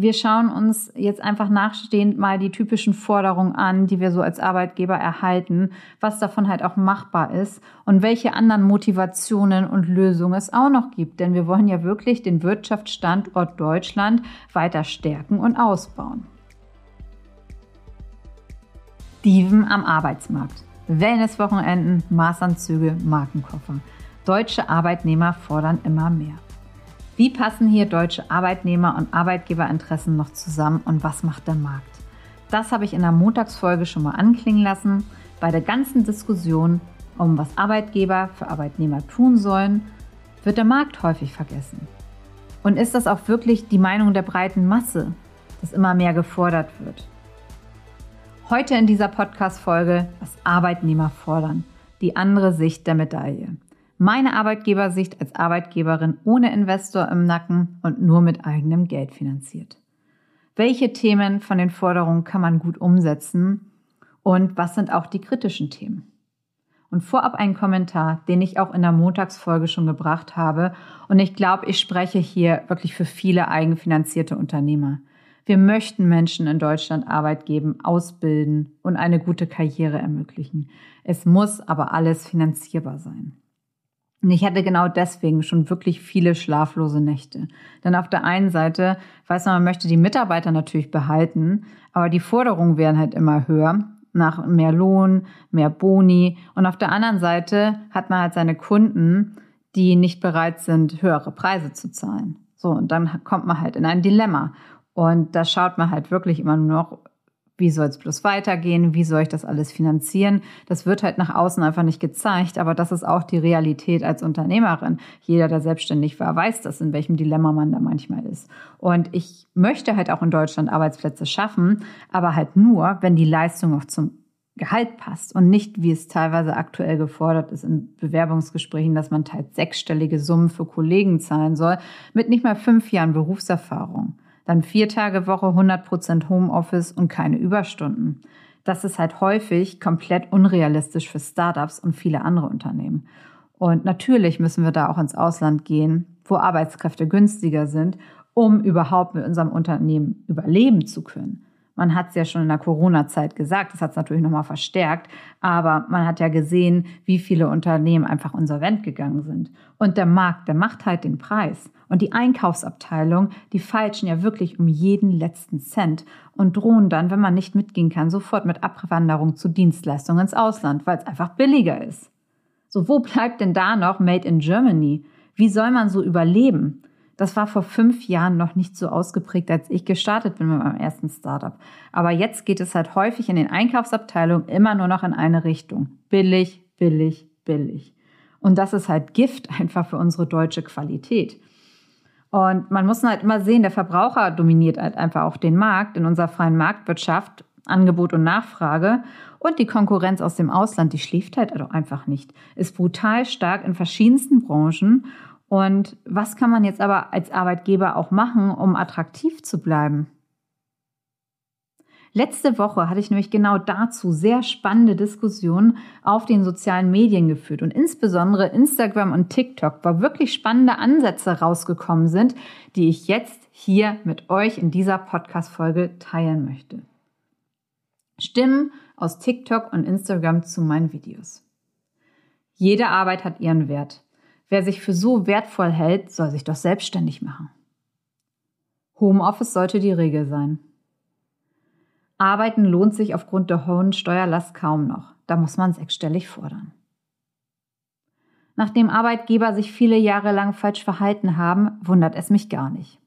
Wir schauen uns jetzt einfach nachstehend mal die typischen Forderungen an, die wir so als Arbeitgeber erhalten, was davon halt auch machbar ist und welche anderen Motivationen und Lösungen es auch noch gibt. Denn wir wollen ja wirklich den Wirtschaftsstandort Deutschland weiter stärken und ausbauen. Dieven am Arbeitsmarkt. Wellnesswochenenden, Maßanzüge, Markenkoffer. Deutsche Arbeitnehmer fordern immer mehr. Wie passen hier deutsche Arbeitnehmer- und Arbeitgeberinteressen noch zusammen und was macht der Markt? Das habe ich in der Montagsfolge schon mal anklingen lassen. Bei der ganzen Diskussion um was Arbeitgeber für Arbeitnehmer tun sollen, wird der Markt häufig vergessen. Und ist das auch wirklich die Meinung der breiten Masse, dass immer mehr gefordert wird? Heute in dieser Podcast-Folge, was Arbeitnehmer fordern, die andere Sicht der Medaille. Meine Arbeitgebersicht als Arbeitgeberin ohne Investor im Nacken und nur mit eigenem Geld finanziert. Welche Themen von den Forderungen kann man gut umsetzen und was sind auch die kritischen Themen? Und vorab ein Kommentar, den ich auch in der Montagsfolge schon gebracht habe. Und ich glaube, ich spreche hier wirklich für viele eigenfinanzierte Unternehmer. Wir möchten Menschen in Deutschland Arbeit geben, ausbilden und eine gute Karriere ermöglichen. Es muss aber alles finanzierbar sein. Und ich hatte genau deswegen schon wirklich viele schlaflose Nächte. Denn auf der einen Seite weiß man, man möchte die Mitarbeiter natürlich behalten, aber die Forderungen werden halt immer höher nach mehr Lohn, mehr Boni. Und auf der anderen Seite hat man halt seine Kunden, die nicht bereit sind, höhere Preise zu zahlen. So, und dann kommt man halt in ein Dilemma. Und da schaut man halt wirklich immer nur noch, wie soll es bloß weitergehen? Wie soll ich das alles finanzieren? Das wird halt nach außen einfach nicht gezeigt, aber das ist auch die Realität als Unternehmerin. Jeder, der selbstständig war, weiß das, in welchem Dilemma man da manchmal ist. Und ich möchte halt auch in Deutschland Arbeitsplätze schaffen, aber halt nur, wenn die Leistung auch zum Gehalt passt und nicht, wie es teilweise aktuell gefordert ist in Bewerbungsgesprächen, dass man teils sechsstellige Summen für Kollegen zahlen soll, mit nicht mal fünf Jahren Berufserfahrung. Dann vier Tage Woche, 100 Prozent Homeoffice und keine Überstunden. Das ist halt häufig komplett unrealistisch für Startups und viele andere Unternehmen. Und natürlich müssen wir da auch ins Ausland gehen, wo Arbeitskräfte günstiger sind, um überhaupt mit unserem Unternehmen überleben zu können. Man hat es ja schon in der Corona-Zeit gesagt, das hat es natürlich nochmal verstärkt, aber man hat ja gesehen, wie viele Unternehmen einfach insolvent gegangen sind. Und der Markt, der macht halt den Preis. Und die Einkaufsabteilung, die feilschen ja wirklich um jeden letzten Cent und drohen dann, wenn man nicht mitgehen kann, sofort mit Abwanderung zu Dienstleistungen ins Ausland, weil es einfach billiger ist. So, wo bleibt denn da noch Made in Germany? Wie soll man so überleben? Das war vor fünf Jahren noch nicht so ausgeprägt, als ich gestartet bin mit meinem ersten Startup. Aber jetzt geht es halt häufig in den Einkaufsabteilungen immer nur noch in eine Richtung. Billig, billig, billig. Und das ist halt Gift einfach für unsere deutsche Qualität. Und man muss halt immer sehen, der Verbraucher dominiert halt einfach auch den Markt in unserer freien Marktwirtschaft, Angebot und Nachfrage. Und die Konkurrenz aus dem Ausland, die schläft halt einfach nicht, ist brutal stark in verschiedensten Branchen und was kann man jetzt aber als Arbeitgeber auch machen, um attraktiv zu bleiben? Letzte Woche hatte ich nämlich genau dazu sehr spannende Diskussionen auf den sozialen Medien geführt und insbesondere Instagram und TikTok, wo wirklich spannende Ansätze rausgekommen sind, die ich jetzt hier mit euch in dieser Podcast-Folge teilen möchte. Stimmen aus TikTok und Instagram zu meinen Videos. Jede Arbeit hat ihren Wert. Wer sich für so wertvoll hält, soll sich doch selbstständig machen. Homeoffice sollte die Regel sein. Arbeiten lohnt sich aufgrund der hohen Steuerlast kaum noch. Da muss man sechsstellig fordern. Nachdem Arbeitgeber sich viele Jahre lang falsch verhalten haben, wundert es mich gar nicht.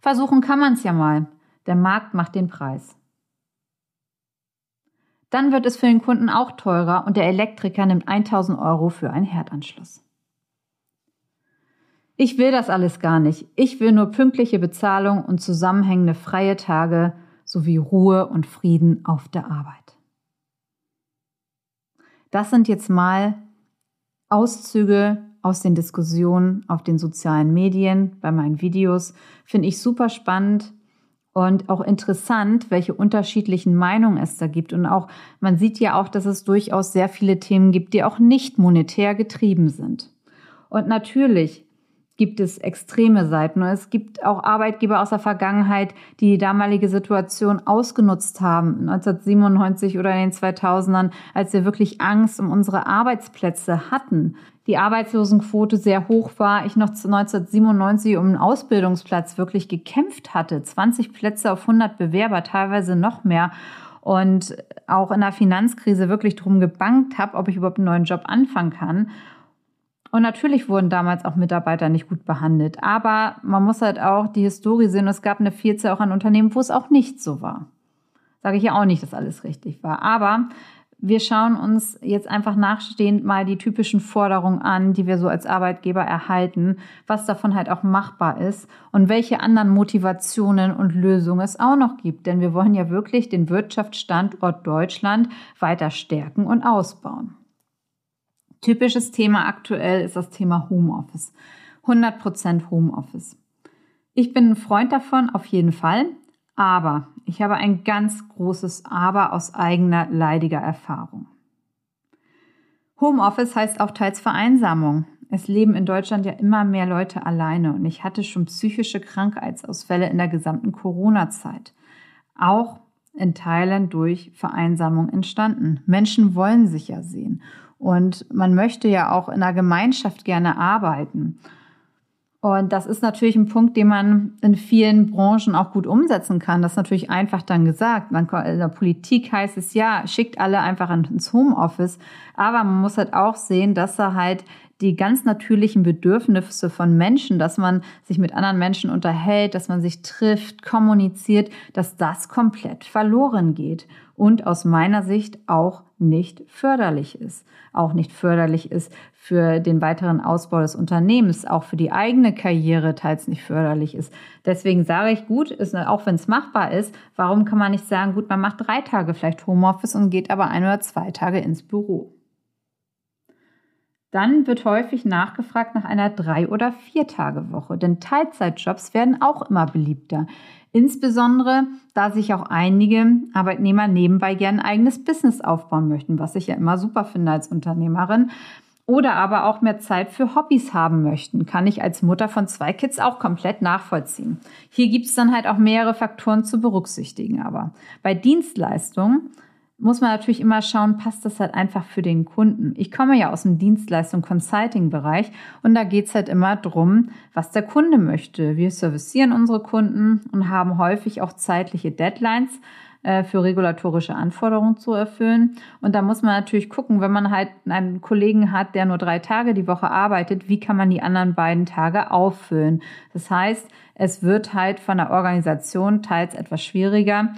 Versuchen kann man es ja mal. Der Markt macht den Preis. Dann wird es für den Kunden auch teurer und der Elektriker nimmt 1000 Euro für einen Herdanschluss. Ich will das alles gar nicht. Ich will nur pünktliche Bezahlung und zusammenhängende freie Tage sowie Ruhe und Frieden auf der Arbeit. Das sind jetzt mal Auszüge aus den Diskussionen auf den sozialen Medien bei meinen Videos. Finde ich super spannend und auch interessant, welche unterschiedlichen Meinungen es da gibt. Und auch, man sieht ja auch, dass es durchaus sehr viele Themen gibt, die auch nicht monetär getrieben sind. Und natürlich gibt es extreme Seiten. Und es gibt auch Arbeitgeber aus der Vergangenheit, die die damalige Situation ausgenutzt haben, 1997 oder in den 2000ern, als wir wirklich Angst um unsere Arbeitsplätze hatten. Die Arbeitslosenquote sehr hoch war, ich noch 1997 um einen Ausbildungsplatz wirklich gekämpft hatte. 20 Plätze auf 100 Bewerber, teilweise noch mehr und auch in der Finanzkrise wirklich drum gebankt habe, ob ich überhaupt einen neuen Job anfangen kann. Und natürlich wurden damals auch Mitarbeiter nicht gut behandelt. Aber man muss halt auch die Historie sehen. Es gab eine Vielzahl auch an Unternehmen, wo es auch nicht so war. Sage ich ja auch nicht, dass alles richtig war. Aber wir schauen uns jetzt einfach nachstehend mal die typischen Forderungen an, die wir so als Arbeitgeber erhalten, was davon halt auch machbar ist und welche anderen Motivationen und Lösungen es auch noch gibt. Denn wir wollen ja wirklich den Wirtschaftsstandort Deutschland weiter stärken und ausbauen. Typisches Thema aktuell ist das Thema Homeoffice. 100% Homeoffice. Ich bin ein Freund davon, auf jeden Fall. Aber ich habe ein ganz großes Aber aus eigener leidiger Erfahrung. Homeoffice heißt auch teils Vereinsamung. Es leben in Deutschland ja immer mehr Leute alleine und ich hatte schon psychische Krankheitsausfälle in der gesamten Corona-Zeit. Auch in Teilen durch Vereinsamung entstanden. Menschen wollen sich ja sehen und man möchte ja auch in einer Gemeinschaft gerne arbeiten. Und das ist natürlich ein Punkt, den man in vielen Branchen auch gut umsetzen kann. Das ist natürlich einfach dann gesagt. In der Politik heißt es ja, schickt alle einfach ins Homeoffice. Aber man muss halt auch sehen, dass da halt die ganz natürlichen Bedürfnisse von Menschen, dass man sich mit anderen Menschen unterhält, dass man sich trifft, kommuniziert, dass das komplett verloren geht und aus meiner Sicht auch nicht förderlich ist. Auch nicht förderlich ist für den weiteren Ausbau des Unternehmens, auch für die eigene Karriere teils nicht förderlich ist. Deswegen sage ich, gut, ist, auch wenn es machbar ist, warum kann man nicht sagen, gut, man macht drei Tage vielleicht Homeoffice und geht aber ein oder zwei Tage ins Büro? Dann wird häufig nachgefragt nach einer Drei- oder Vier-Tage-Woche, denn Teilzeitjobs werden auch immer beliebter. Insbesondere, da sich auch einige Arbeitnehmer nebenbei gerne ein eigenes Business aufbauen möchten, was ich ja immer super finde als Unternehmerin. Oder aber auch mehr Zeit für Hobbys haben möchten, kann ich als Mutter von zwei Kids auch komplett nachvollziehen. Hier gibt es dann halt auch mehrere Faktoren zu berücksichtigen. Aber bei Dienstleistungen muss man natürlich immer schauen, passt das halt einfach für den Kunden. Ich komme ja aus dem Dienstleistung Consulting-Bereich und da geht's halt immer drum, was der Kunde möchte. Wir servicieren unsere Kunden und haben häufig auch zeitliche Deadlines äh, für regulatorische Anforderungen zu erfüllen. Und da muss man natürlich gucken, wenn man halt einen Kollegen hat, der nur drei Tage die Woche arbeitet, wie kann man die anderen beiden Tage auffüllen? Das heißt, es wird halt von der Organisation teils etwas schwieriger,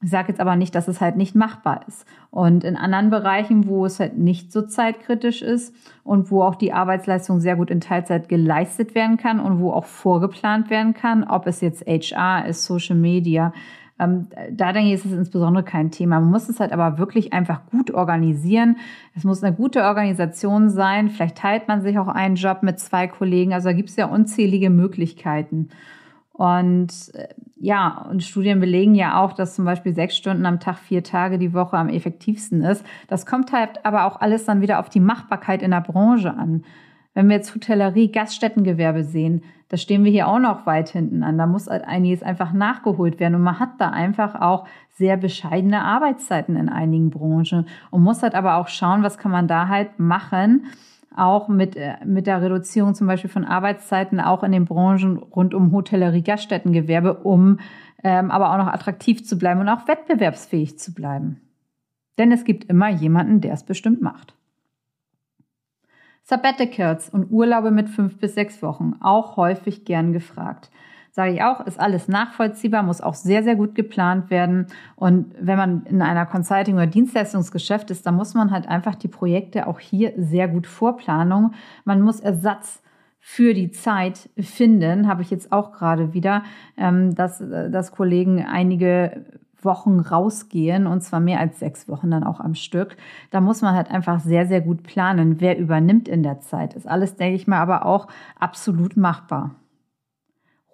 ich sage jetzt aber nicht, dass es halt nicht machbar ist. Und in anderen Bereichen, wo es halt nicht so zeitkritisch ist und wo auch die Arbeitsleistung sehr gut in Teilzeit geleistet werden kann und wo auch vorgeplant werden kann, ob es jetzt HR ist, Social Media, ähm, da denke ich, ist es insbesondere kein Thema. Man muss es halt aber wirklich einfach gut organisieren. Es muss eine gute Organisation sein. Vielleicht teilt man sich auch einen Job mit zwei Kollegen. Also da gibt es ja unzählige Möglichkeiten. Und äh, ja, und Studien belegen ja auch, dass zum Beispiel sechs Stunden am Tag, vier Tage die Woche am effektivsten ist. Das kommt halt aber auch alles dann wieder auf die Machbarkeit in der Branche an. Wenn wir jetzt Hotellerie, Gaststättengewerbe sehen, da stehen wir hier auch noch weit hinten an. Da muss halt einiges einfach nachgeholt werden. Und man hat da einfach auch sehr bescheidene Arbeitszeiten in einigen Branchen und muss halt aber auch schauen, was kann man da halt machen, auch mit, äh, mit der Reduzierung zum Beispiel von Arbeitszeiten auch in den Branchen rund um Hotellerie, Gaststättengewerbe, um ähm, aber auch noch attraktiv zu bleiben und auch wettbewerbsfähig zu bleiben. Denn es gibt immer jemanden, der es bestimmt macht. Sabbaticals und Urlaube mit fünf bis sechs Wochen, auch häufig gern gefragt sage ich auch, ist alles nachvollziehbar, muss auch sehr, sehr gut geplant werden. Und wenn man in einer Consulting- oder Dienstleistungsgeschäft ist, dann muss man halt einfach die Projekte auch hier sehr gut vorplanen. Man muss Ersatz für die Zeit finden, habe ich jetzt auch gerade wieder, ähm, dass, äh, dass Kollegen einige Wochen rausgehen und zwar mehr als sechs Wochen dann auch am Stück. Da muss man halt einfach sehr, sehr gut planen, wer übernimmt in der Zeit. Ist alles, denke ich mal, aber auch absolut machbar.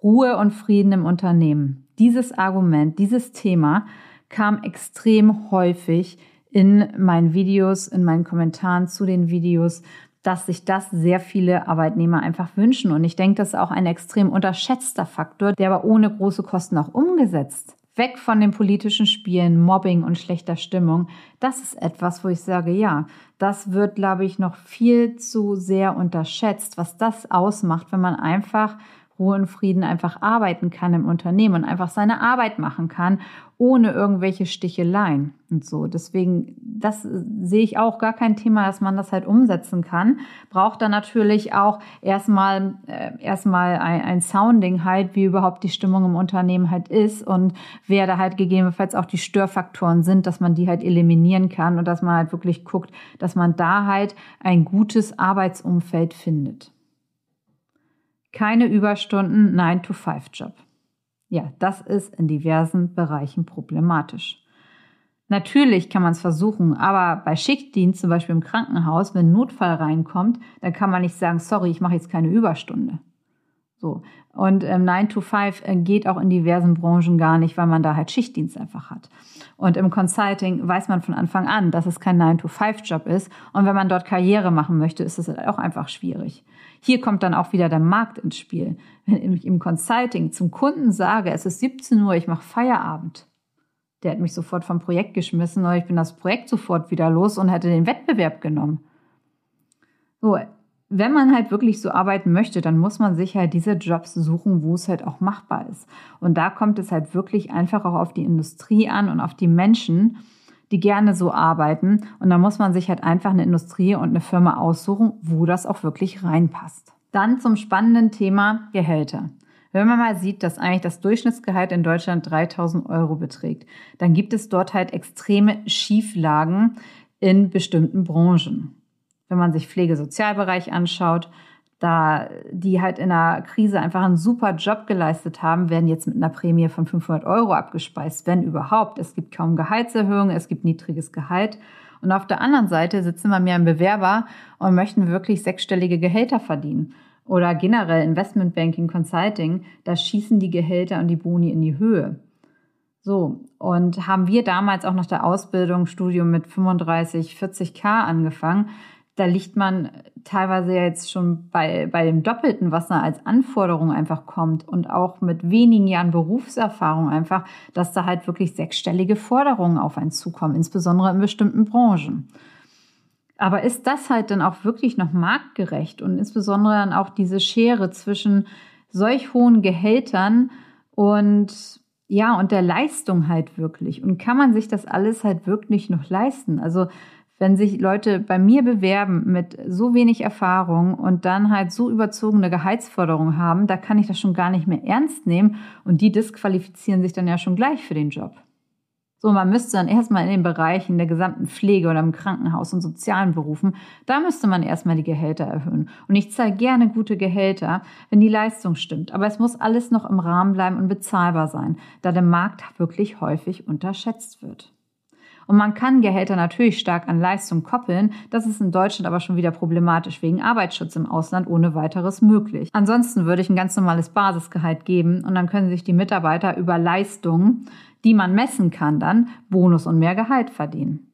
Ruhe und Frieden im Unternehmen. Dieses Argument, dieses Thema kam extrem häufig in meinen Videos, in meinen Kommentaren zu den Videos. dass sich das sehr viele Arbeitnehmer einfach wünschen. Und ich denke, das ist auch ein extrem unterschätzter Faktor, der aber ohne große Kosten auch umgesetzt weg von den politischen Spielen, Mobbing und schlechter Stimmung. Das ist etwas, wo ich sage, ja, das wird, glaube ich, noch viel zu sehr unterschätzt, was das ausmacht, wenn man einfach Ruhe und Frieden einfach arbeiten kann im Unternehmen und einfach seine Arbeit machen kann, ohne irgendwelche Sticheleien und so. Deswegen, das sehe ich auch gar kein Thema, dass man das halt umsetzen kann. Braucht dann natürlich auch erstmal, äh, erstmal ein, ein Sounding halt, wie überhaupt die Stimmung im Unternehmen halt ist und wer da halt gegebenenfalls auch die Störfaktoren sind, dass man die halt eliminieren kann und dass man halt wirklich guckt, dass man da halt ein gutes Arbeitsumfeld findet. Keine Überstunden, 9-to-5-Job. Ja, das ist in diversen Bereichen problematisch. Natürlich kann man es versuchen, aber bei Schichtdienst, zum Beispiel im Krankenhaus, wenn ein Notfall reinkommt, dann kann man nicht sagen, sorry, ich mache jetzt keine Überstunde. So. Und ähm, 9 to 5 äh, geht auch in diversen Branchen gar nicht, weil man da halt Schichtdienst einfach hat. Und im Consulting weiß man von Anfang an, dass es kein 9 to 5 Job ist. Und wenn man dort Karriere machen möchte, ist es halt auch einfach schwierig. Hier kommt dann auch wieder der Markt ins Spiel. Wenn ich im Consulting zum Kunden sage, es ist 17 Uhr, ich mache Feierabend, der hat mich sofort vom Projekt geschmissen oder ich bin das Projekt sofort wieder los und hätte den Wettbewerb genommen. So, wenn man halt wirklich so arbeiten möchte, dann muss man sich halt diese Jobs suchen, wo es halt auch machbar ist. Und da kommt es halt wirklich einfach auch auf die Industrie an und auf die Menschen, die gerne so arbeiten. Und da muss man sich halt einfach eine Industrie und eine Firma aussuchen, wo das auch wirklich reinpasst. Dann zum spannenden Thema Gehälter. Wenn man mal sieht, dass eigentlich das Durchschnittsgehalt in Deutschland 3000 Euro beträgt, dann gibt es dort halt extreme Schieflagen in bestimmten Branchen wenn man sich Pflegesozialbereich anschaut, da die halt in einer Krise einfach einen super Job geleistet haben, werden jetzt mit einer Prämie von 500 Euro abgespeist, wenn überhaupt. Es gibt kaum Gehaltserhöhungen, es gibt niedriges Gehalt. Und auf der anderen Seite sitzen wir mehr im Bewerber und möchten wirklich sechsstellige Gehälter verdienen. Oder generell Investmentbanking, Consulting, da schießen die Gehälter und die Boni in die Höhe. So, und haben wir damals auch nach der Ausbildung, Studium mit 35, 40k angefangen, da liegt man teilweise jetzt schon bei, bei dem Doppelten, was da als Anforderung einfach kommt und auch mit wenigen Jahren Berufserfahrung einfach, dass da halt wirklich sechsstellige Forderungen auf einen zukommen, insbesondere in bestimmten Branchen. Aber ist das halt dann auch wirklich noch marktgerecht und insbesondere dann auch diese Schere zwischen solch hohen Gehältern und ja, und der Leistung halt wirklich. Und kann man sich das alles halt wirklich noch leisten? Also wenn sich Leute bei mir bewerben mit so wenig Erfahrung und dann halt so überzogene Gehaltsforderungen haben, da kann ich das schon gar nicht mehr ernst nehmen und die disqualifizieren sich dann ja schon gleich für den Job. So, man müsste dann erstmal in den Bereichen der gesamten Pflege oder im Krankenhaus und sozialen Berufen, da müsste man erstmal die Gehälter erhöhen. Und ich zahle gerne gute Gehälter, wenn die Leistung stimmt. Aber es muss alles noch im Rahmen bleiben und bezahlbar sein, da der Markt wirklich häufig unterschätzt wird. Und man kann Gehälter natürlich stark an Leistung koppeln. Das ist in Deutschland aber schon wieder problematisch wegen Arbeitsschutz im Ausland ohne weiteres möglich. Ansonsten würde ich ein ganz normales Basisgehalt geben und dann können sich die Mitarbeiter über Leistungen, die man messen kann, dann Bonus und mehr Gehalt verdienen.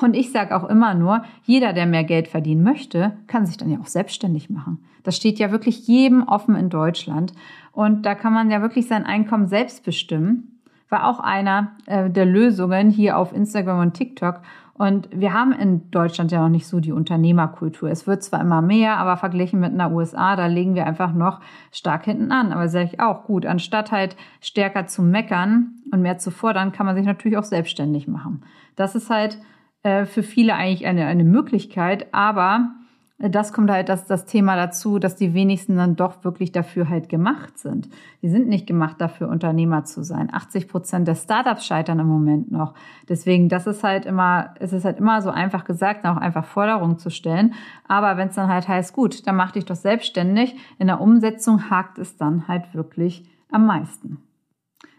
Und ich sage auch immer nur, jeder, der mehr Geld verdienen möchte, kann sich dann ja auch selbstständig machen. Das steht ja wirklich jedem offen in Deutschland. Und da kann man ja wirklich sein Einkommen selbst bestimmen war auch einer äh, der Lösungen hier auf Instagram und TikTok. Und wir haben in Deutschland ja noch nicht so die Unternehmerkultur. Es wird zwar immer mehr, aber verglichen mit einer USA, da legen wir einfach noch stark hinten an. Aber sage ich auch gut, anstatt halt stärker zu meckern und mehr zu fordern, kann man sich natürlich auch selbstständig machen. Das ist halt äh, für viele eigentlich eine, eine Möglichkeit, aber das kommt halt das, das Thema dazu, dass die wenigsten dann doch wirklich dafür halt gemacht sind. Die sind nicht gemacht dafür, Unternehmer zu sein. 80 Prozent der Startups scheitern im Moment noch. Deswegen, das ist halt immer, es ist halt immer so einfach gesagt, auch einfach Forderungen zu stellen. Aber wenn es dann halt heißt, gut, dann mach dich doch selbstständig. In der Umsetzung hakt es dann halt wirklich am meisten.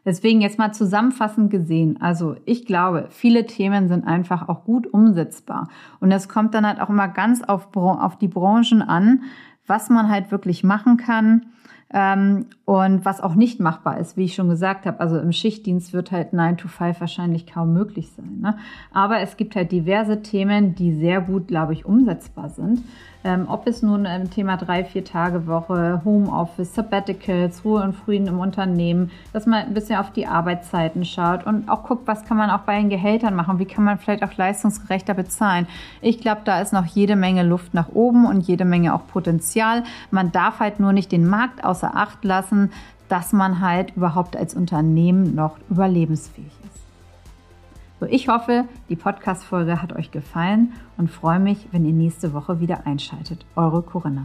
Deswegen jetzt mal zusammenfassend gesehen. Also ich glaube, viele Themen sind einfach auch gut umsetzbar. Und es kommt dann halt auch immer ganz auf, auf die Branchen an, was man halt wirklich machen kann, Ähm, und was auch nicht machbar ist, wie ich schon gesagt habe, also im Schichtdienst wird halt 9 to 5 wahrscheinlich kaum möglich sein. Ne? Aber es gibt halt diverse Themen, die sehr gut, glaube ich, umsetzbar sind. Ähm, ob es nun im Thema drei, vier Tage Woche, Homeoffice, Sabbaticals, Ruhe und Frieden im Unternehmen, dass man ein bisschen auf die Arbeitszeiten schaut und auch guckt, was kann man auch bei den Gehältern machen, wie kann man vielleicht auch leistungsgerechter bezahlen. Ich glaube, da ist noch jede Menge Luft nach oben und jede Menge auch Potenzial. Man darf halt nur nicht den Markt außer Acht lassen, dass man halt überhaupt als Unternehmen noch überlebensfähig ist. So, ich hoffe, die Podcast-Folge hat euch gefallen und freue mich, wenn ihr nächste Woche wieder einschaltet. Eure Corinna.